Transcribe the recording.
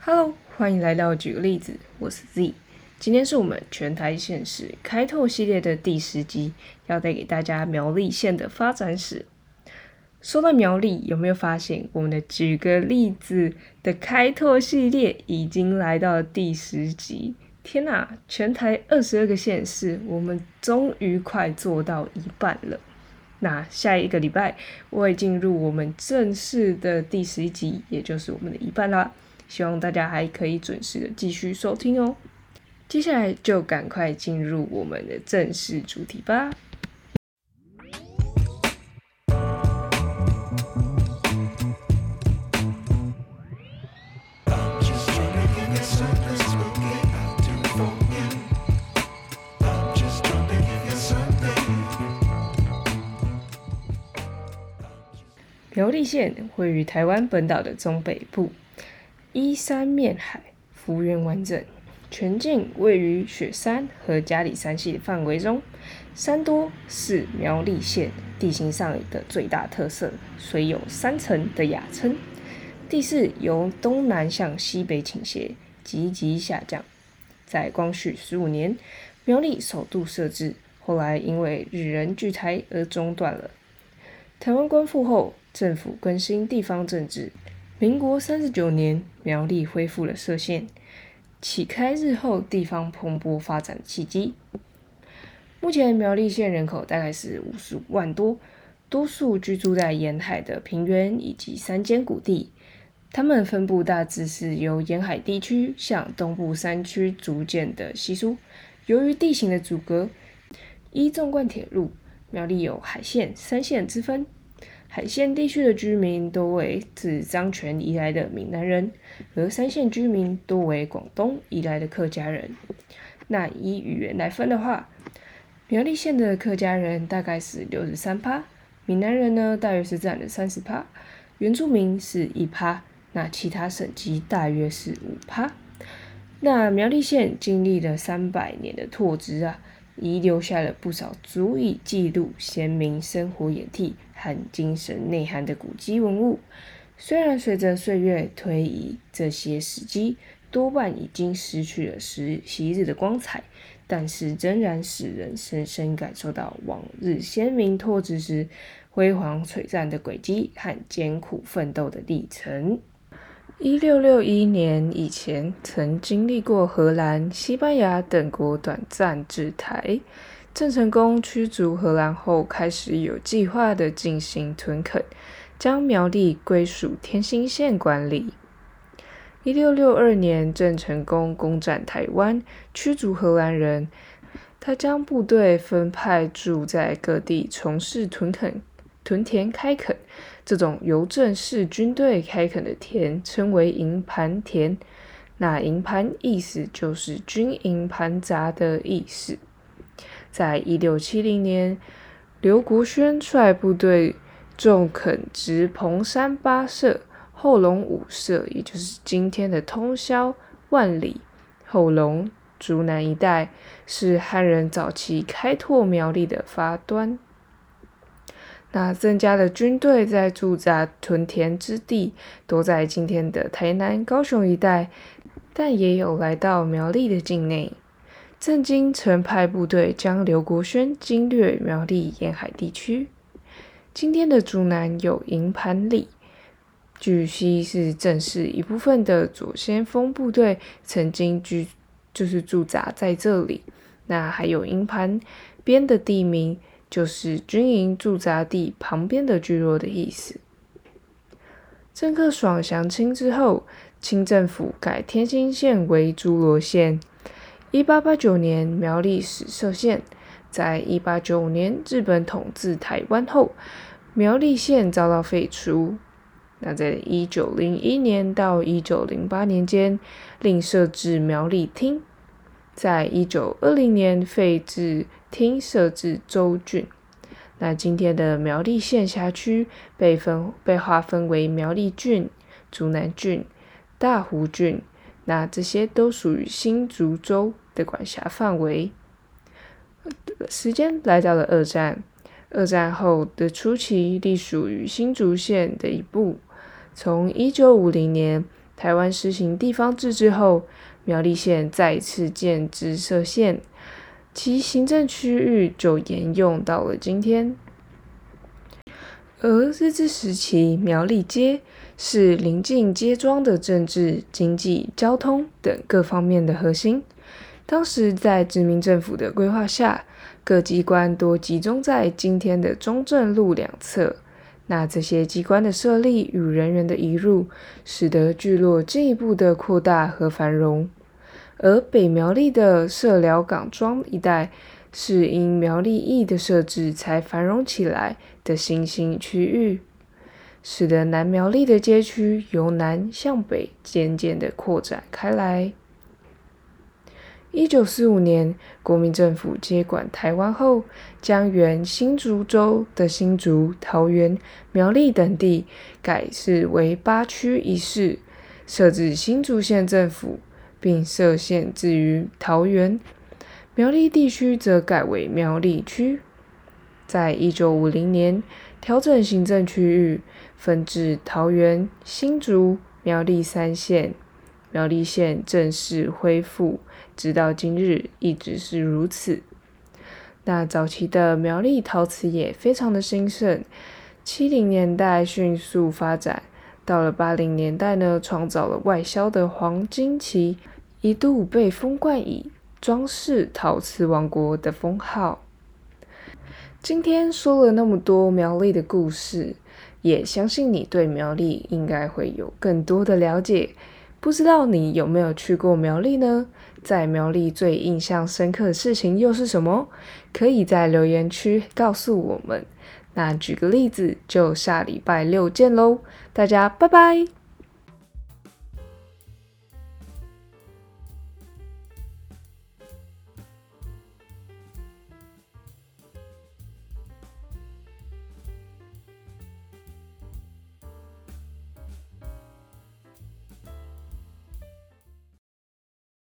Hello，欢迎来到举个例子，我是 Z。今天是我们全台县市开拓系列的第十集，要带给大家苗栗县的发展史。说到苗栗，有没有发现我们的举个例子的开拓系列已经来到了第十集？天呐，全台二十二个县市，我们终于快做到一半了。那下一个礼拜，我会进入我们正式的第十集，也就是我们的一半啦。希望大家还可以准时的继续收听哦。接下来就赶快进入我们的正式主题吧。苗栗县位于台湾本岛的中北部，依山面海，幅员完整，全境位于雪山和嘉里山系的范围中。山多是苗栗县地形上的最大特色，虽有山城的雅称。地势由东南向西北倾斜，急急下降。在光绪十五年，苗栗首度设置，后来因为日人聚台而中断了。台湾光复后。政府更新地方政治，民国三十九年，苗栗恢复了设县，启开日后地方蓬勃发展的契机。目前苗栗县人口大概是五十五万多，多数居住在沿海的平原以及山间谷地，他们分布大致是由沿海地区向东部山区逐渐的稀疏。由于地形的阻隔，依纵贯铁路，苗栗有海线、山线之分。海线地区的居民多为自漳泉移来的闽南人，而三线居民多为广东移来的客家人。那以语言来分的话，苗栗县的客家人大概是六十三趴，闽南人呢大约是占了三十趴，原住民是一趴，那其他省级大约是五趴。那苗栗县经历了三百年的拓殖啊。遗留下了不少足以记录先民生活演替和精神内涵的古迹文物。虽然随着岁月推移，这些史迹多半已经失去了时昔日的光彩，但是仍然使人深深感受到往日先民拓殖时辉煌璀璨的轨迹和艰苦奋斗的历程。一六六一年以前，曾经历过荷兰、西班牙等国短暂治台。郑成功驱逐荷兰后，开始有计划的进行屯垦，将苗栗归属天兴县管理。一六六二年，郑成功攻占台湾，驱逐荷兰人，他将部队分派驻在各地，从事屯垦、屯田开垦。这种由正式军队开垦的田称为营盘田，那营盘意思就是军营盘杂的意思。在一六七零年，刘国轩率部队种垦直蓬山八社、后龙五社，也就是今天的通霄、万里、后龙、竹南一带，是汉人早期开拓苗栗的发端。那郑家的军队在驻扎屯田之地，多在今天的台南、高雄一带，但也有来到苗栗的境内。郑经曾派部队将刘国轩经略苗栗沿海地区。今天的竹南有营盘里，据悉是正式一部分的左先锋部队曾经居，就是驻扎在这里。那还有营盘边的地名。就是军营驻扎地旁边的聚落的意思。郑克爽降清之后，清政府改天兴县为诸罗县。一八八九年，苗栗始设县。在一八九五年，日本统治台湾后，苗栗县遭到废除。那在一九零一年到一九零八年间，另设置苗栗厅。在一九二零年废置。厅设置州郡，那今天的苗栗县辖区被分被划分为苗栗郡、竹南郡、大湖郡，那这些都属于新竹州的管辖范围。时间来到了二战，二战后的初期隶属于新竹县的一部，从一九五零年台湾实行地方自治后，苗栗县再次建直设县，其行政区域就沿用到了今天。而日治时期，苗栗街是邻近街庄的政治、经济、交通等各方面的核心。当时在殖民政府的规划下，各机关多集中在今天的中正路两侧。那这些机关的设立与人员的移入，使得聚落进一步的扩大和繁荣。而北苗栗的社寮港庄一带，是因苗栗驿的设置才繁荣起来的新兴区域，使得南苗栗的街区由南向北渐渐的扩展开来。一九四五年，国民政府接管台湾后，将原新竹州的新竹、桃园、苗栗等地改制为八区一市，设置新竹县政府，并设县置于桃园。苗栗地区则改为苗栗区。在一九五零年，调整行政区域，分至桃园、新竹、苗栗三县。苗栗县正式恢复，直到今日一直是如此。那早期的苗栗陶瓷业非常的兴盛，七零年代迅速发展，到了八零年代呢，创造了外销的黄金期，一度被封冠以装饰陶瓷王国的封号。今天说了那么多苗栗的故事，也相信你对苗栗应该会有更多的了解。不知道你有没有去过苗栗呢？在苗栗最印象深刻的事情又是什么？可以在留言区告诉我们。那举个例子，就下礼拜六见喽，大家拜拜。